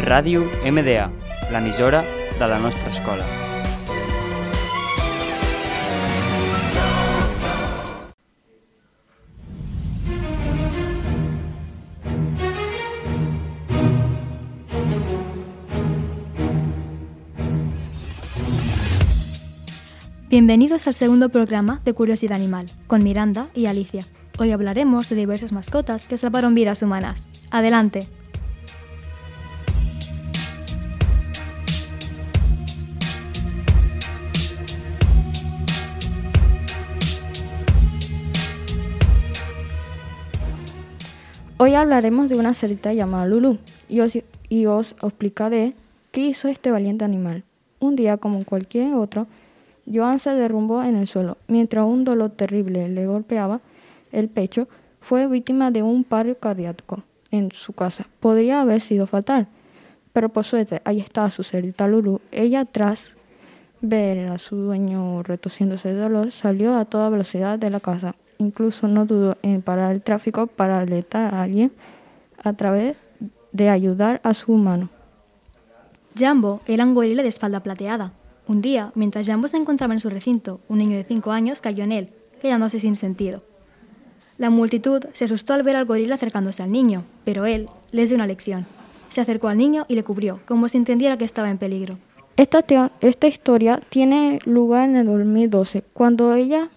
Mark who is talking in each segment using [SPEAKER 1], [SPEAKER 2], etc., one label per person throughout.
[SPEAKER 1] Ràdio MDA, l'emissora de la nostra escola.
[SPEAKER 2] Bienvenidos al segundo programa de Curiosidad Animal, con Miranda y Alicia. Hoy hablaremos de diversas mascotas que salvaron vidas humanas. Adelante.
[SPEAKER 3] Hoy hablaremos de una cerita llamada Lulu y os, y os explicaré qué hizo este valiente animal. Un día, como cualquier otro, Joan se derrumbó en el suelo. Mientras un dolor terrible le golpeaba el pecho, fue víctima de un paro cardíaco en su casa. Podría haber sido fatal, pero por suerte ahí estaba su cerita Lulu. Ella, tras ver a su dueño retosiéndose de dolor, salió a toda velocidad de la casa. Incluso no dudó en parar el tráfico para alertar a alguien a través de ayudar a su humano.
[SPEAKER 2] Jambo era un gorila de espalda plateada. Un día, mientras Jambo se encontraba en su recinto, un niño de 5 años cayó en él, quedándose sin sentido. La multitud se asustó al ver al gorila acercándose al niño, pero él les dio una lección. Se acercó al niño y le cubrió, como si entendiera que estaba en peligro.
[SPEAKER 3] Esta, esta historia tiene lugar en el 2012, cuando ella,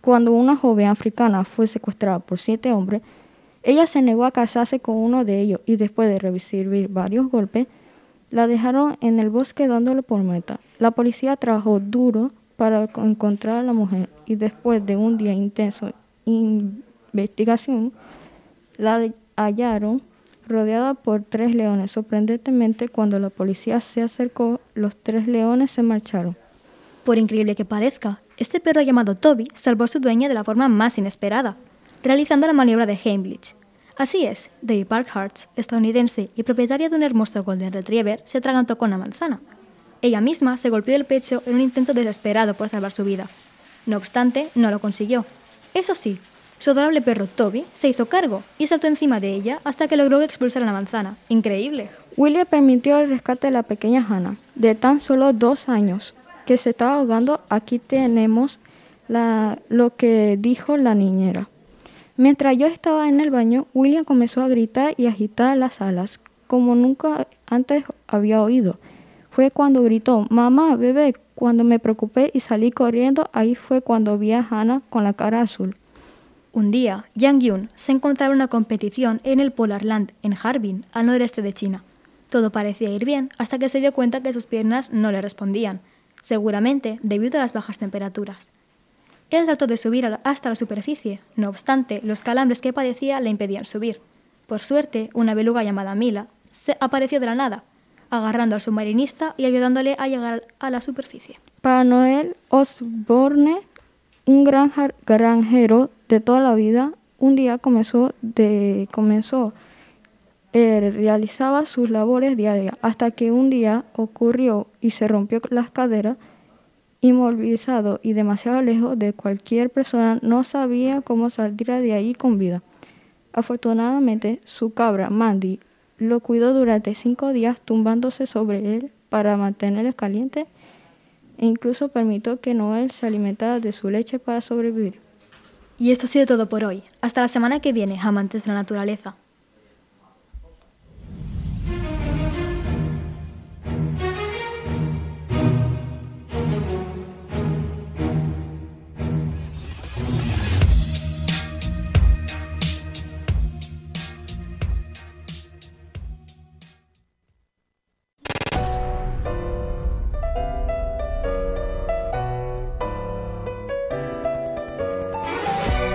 [SPEAKER 3] cuando una joven africana fue secuestrada por siete hombres, ella se negó a casarse con uno de ellos y después de recibir varios golpes, la dejaron en el bosque dándole por muerta. La policía trabajó duro para co- encontrar a la mujer y después de un día intenso investigación, la hallaron rodeada por tres leones. Sorprendentemente, cuando la policía se acercó, los tres leones se marcharon.
[SPEAKER 2] Por increíble que parezca, este perro llamado Toby salvó a su dueña de la forma más inesperada, realizando la maniobra de Heimlich. Así es, Debbie Parkhartz, estadounidense y propietaria de un hermoso Golden Retriever, se atragantó con una manzana. Ella misma se golpeó el pecho en un intento desesperado por salvar su vida. No obstante, no lo consiguió. Eso sí, su adorable perro Toby se hizo cargo y saltó encima de ella hasta que logró expulsar a la manzana. ¡Increíble!
[SPEAKER 3] William permitió el rescate de la pequeña Hannah, de tan solo dos años, que se estaba ahogando. Aquí tenemos la- lo que dijo la niñera. Mientras yo estaba en el baño, William comenzó a gritar y agitar las alas, como nunca antes había oído. Fue cuando gritó, mamá, bebé, cuando me preocupé y salí corriendo, ahí fue cuando vi a Hannah con la cara azul.
[SPEAKER 2] Un día, Yang Yun se encontraba en una competición en el Polar Land, en Harbin, al noreste de China. Todo parecía ir bien hasta que se dio cuenta que sus piernas no le respondían, seguramente debido a las bajas temperaturas. Él trató de subir hasta la superficie, no obstante, los calambres que padecía le impedían subir. Por suerte, una beluga llamada Mila se apareció de la nada, agarrando al submarinista y ayudándole a llegar a la superficie.
[SPEAKER 3] Para Noel Osborne, un granjero de toda la vida, un día comenzó, de, comenzó eh, realizaba sus labores diarias hasta que un día ocurrió y se rompió las caderas, inmovilizado y demasiado lejos de cualquier persona, no sabía cómo salir de ahí con vida. Afortunadamente, su cabra, Mandy, lo cuidó durante cinco días tumbándose sobre él para mantenerle caliente e incluso permitió que Noel se alimentara de su leche para sobrevivir.
[SPEAKER 2] Y esto ha sido todo por hoy. Hasta la semana que viene, amantes de la naturaleza.